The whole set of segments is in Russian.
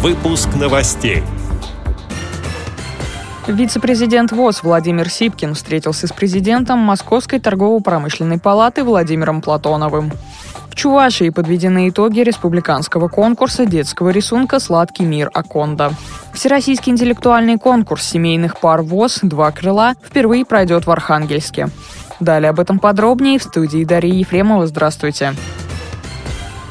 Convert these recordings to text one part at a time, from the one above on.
Выпуск новостей. Вице-президент ВОЗ Владимир Сипкин встретился с президентом Московской торгово-промышленной палаты Владимиром Платоновым. В Чувашии подведены итоги республиканского конкурса детского рисунка «Сладкий мир Аконда». Всероссийский интеллектуальный конкурс семейных пар ВОЗ «Два крыла» впервые пройдет в Архангельске. Далее об этом подробнее в студии Дарьи Ефремова. Здравствуйте.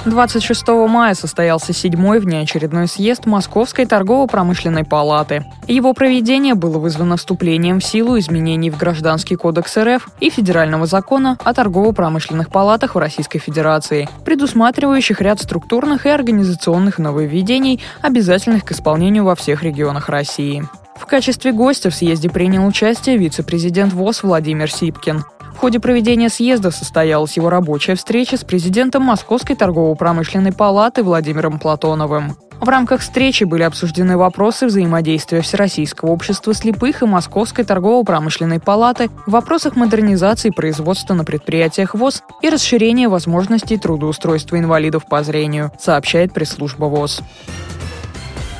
26 мая состоялся седьмой внеочередной съезд Московской торгово-промышленной палаты. Его проведение было вызвано вступлением в силу изменений в Гражданский кодекс РФ и Федерального закона о торгово-промышленных палатах в Российской Федерации, предусматривающих ряд структурных и организационных нововведений, обязательных к исполнению во всех регионах России. В качестве гостя в съезде принял участие вице-президент ВОЗ Владимир Сипкин. В ходе проведения съезда состоялась его рабочая встреча с президентом Московской торгово-промышленной палаты Владимиром Платоновым. В рамках встречи были обсуждены вопросы взаимодействия Всероссийского общества слепых и Московской торгово-промышленной палаты в вопросах модернизации производства на предприятиях ВОЗ и расширения возможностей трудоустройства инвалидов по зрению, сообщает пресс-служба ВОЗ.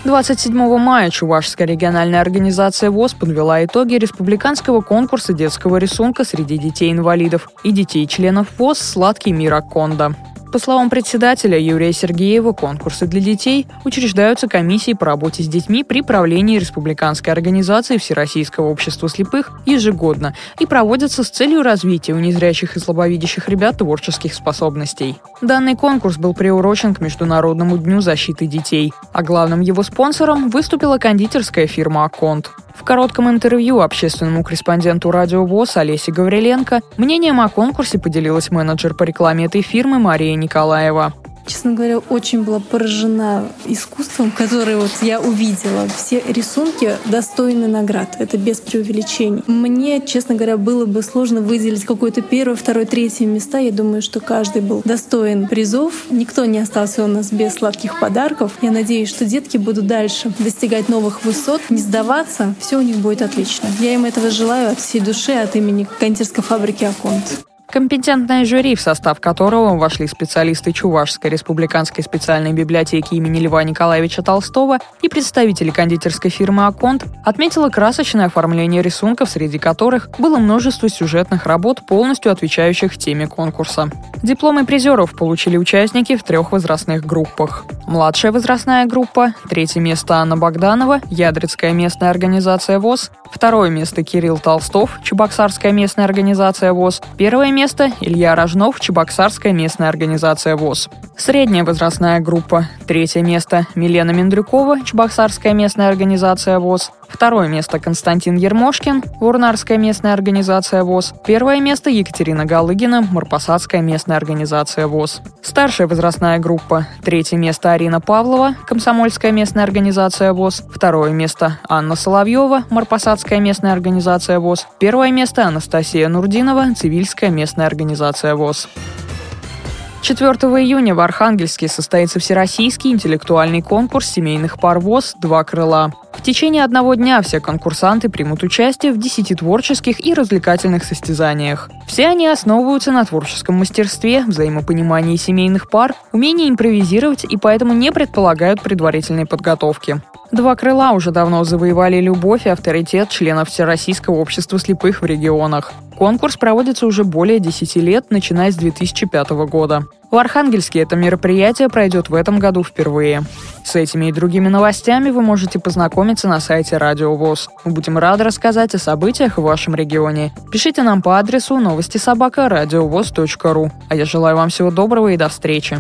27 мая Чувашская региональная организация ВОЗ подвела итоги республиканского конкурса детского рисунка среди детей-инвалидов и детей-членов ВОЗ «Сладкий мир Аконда». По словам председателя Юрия Сергеева, конкурсы для детей учреждаются комиссией по работе с детьми при правлении Республиканской организации Всероссийского общества слепых ежегодно и проводятся с целью развития у незрячих и слабовидящих ребят творческих способностей. Данный конкурс был приурочен к Международному дню защиты детей, а главным его спонсором выступила кондитерская фирма «Аконт». В коротком интервью общественному корреспонденту радио ВОЗ Олесе Гавриленко мнением о конкурсе поделилась менеджер по рекламе этой фирмы Мария Николаева. Честно говоря, очень была поражена искусством, которое вот я увидела. Все рисунки достойны наград. Это без преувеличений. Мне, честно говоря, было бы сложно выделить какое-то первое, второе, третье места. Я думаю, что каждый был достоин призов. Никто не остался у нас без сладких подарков. Я надеюсь, что детки будут дальше достигать новых высот, не сдаваться. Все у них будет отлично. Я им этого желаю от всей души, от имени кондитерской фабрики «Аконт». Компетентное жюри, в состав которого вошли специалисты Чувашской республиканской специальной библиотеки имени Льва Николаевича Толстого и представители кондитерской фирмы «Аконт», отметило красочное оформление рисунков, среди которых было множество сюжетных работ, полностью отвечающих теме конкурса. Дипломы призеров получили участники в трех возрастных группах. Младшая возрастная группа, третье место Анна Богданова, Ядрецкая местная организация ВОЗ, второе место Кирилл Толстов, Чебоксарская местная организация ВОЗ, первое место Илья Рожнов, Чебоксарская местная организация ВОЗ. Средняя возрастная группа. Третье место Милена Мендрюкова, Чебоксарская местная организация ВОЗ. Второе место Константин Ермошкин, Урнарская местная организация ВОЗ. Первое место Екатерина Галыгина, Марпасадская местная организация ВОЗ. Старшая возрастная группа. Третье место Арина Павлова, Комсомольская местная организация ВОЗ. Второе место Анна Соловьева, Марпасадская местная организация ВОЗ. Первое место Анастасия Нурдинова, Цивильская местная организация ВОЗ. 4 июня в Архангельске состоится Всероссийский интеллектуальный конкурс семейных пар ВОЗ «Два крыла». В течение одного дня все конкурсанты примут участие в 10 творческих и развлекательных состязаниях. Все они основываются на творческом мастерстве, взаимопонимании семейных пар, умении импровизировать и поэтому не предполагают предварительной подготовки. Два крыла уже давно завоевали любовь и авторитет членов Всероссийского общества слепых в регионах. Конкурс проводится уже более 10 лет, начиная с 2005 года. В Архангельске это мероприятие пройдет в этом году впервые. С этими и другими новостями вы можете познакомиться на сайте Радио ВОЗ. Мы будем рады рассказать о событиях в вашем регионе. Пишите нам по адресу новости собака. А я желаю вам всего доброго и до встречи.